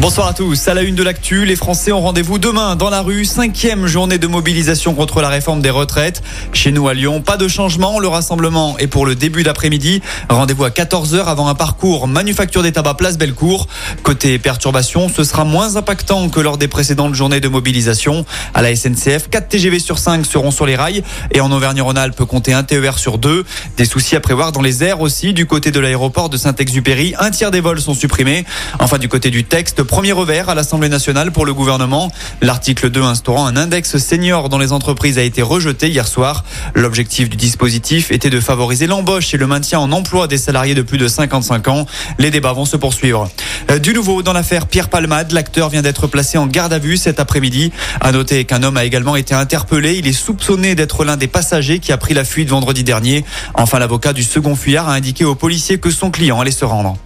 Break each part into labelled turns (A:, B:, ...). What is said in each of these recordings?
A: Bonsoir à tous. À la une de l'actu, les Français ont rendez-vous demain dans la rue. Cinquième journée de mobilisation contre la réforme des retraites. Chez nous à Lyon, pas de changement. Le rassemblement est pour le début d'après-midi. Rendez-vous à 14h avant un parcours manufacture des tabacs place Bellecour. Côté perturbation, ce sera moins impactant que lors des précédentes journées de mobilisation. À la SNCF, 4 TGV sur 5 seront sur les rails et en Auvergne-Rhône-Alpes, compter un TER sur 2. Des soucis à prévoir dans les airs aussi. Du côté de l'aéroport de Saint-Exupéry, un tiers des vols sont supprimés. Enfin, du côté du texte, premier revers à l'Assemblée nationale pour le gouvernement. L'article 2 instaurant un index senior dans les entreprises a été rejeté hier soir. L'objectif du dispositif était de favoriser l'embauche et le maintien en emploi des salariés de plus de 55 ans. Les débats vont se poursuivre. Euh, du nouveau dans l'affaire Pierre Palmade, l'acteur vient d'être placé en garde à vue cet après-midi. À noter qu'un homme a également été interpellé. Il est soupçonné d'être l'un des passagers qui a pris la fuite vendredi dernier. Enfin, l'avocat du second fuyard a indiqué aux policiers que son client allait se rendre.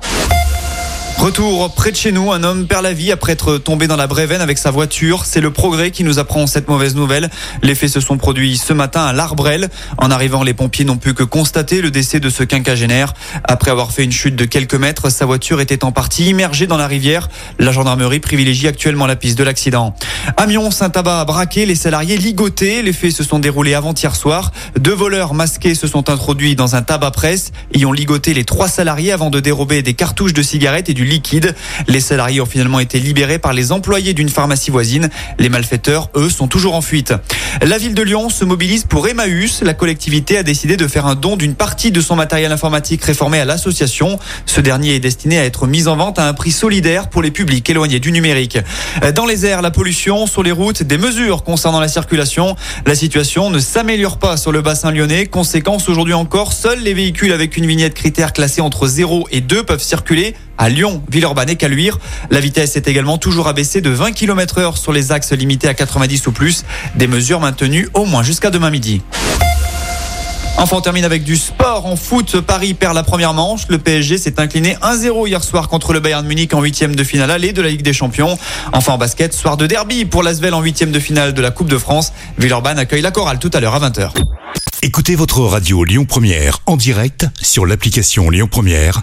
A: Retour près de chez nous, un homme perd la vie après être tombé dans la Brévenne avec sa voiture. C'est le progrès qui nous apprend cette mauvaise nouvelle. Les faits se sont produits ce matin à l'Arbrel. En arrivant, les pompiers n'ont pu que constater le décès de ce quinquagénaire. Après avoir fait une chute de quelques mètres, sa voiture était en partie immergée dans la rivière. La gendarmerie privilégie actuellement la piste de l'accident. Amiens, Saint-Tabac a braqué les salariés ligotés. Les faits se sont déroulés avant-hier soir. Deux voleurs masqués se sont introduits dans un tabac presse et ont ligoté les trois salariés avant de dérober des cartouches de cigarettes et du Les salariés ont finalement été libérés par les employés d'une pharmacie voisine. Les malfaiteurs, eux, sont toujours en fuite. La ville de Lyon se mobilise pour Emmaüs. La collectivité a décidé de faire un don d'une partie de son matériel informatique réformé à l'association. Ce dernier est destiné à être mis en vente à un prix solidaire pour les publics éloignés du numérique. Dans les airs, la pollution, sur les routes, des mesures concernant la circulation. La situation ne s'améliore pas sur le bassin lyonnais. Conséquence, aujourd'hui encore, seuls les véhicules avec une vignette critère classée entre 0 et 2 peuvent circuler à Lyon, Villeurbanne et Caluire. La vitesse est également toujours abaissée de 20 km heure sur les axes limités à 90 ou plus. Des mesures maintenues au moins jusqu'à demain midi. Enfin, on termine avec du sport en foot. Paris perd la première manche. Le PSG s'est incliné 1-0 hier soir contre le Bayern Munich en huitième de finale aller de la Ligue des Champions. Enfin, en basket, soir de derby pour l'Asvel en huitième de finale de la Coupe de France. Villeurbanne accueille la chorale tout à l'heure à 20h.
B: Écoutez votre radio Lyon Première en direct sur l'application Lyon Première,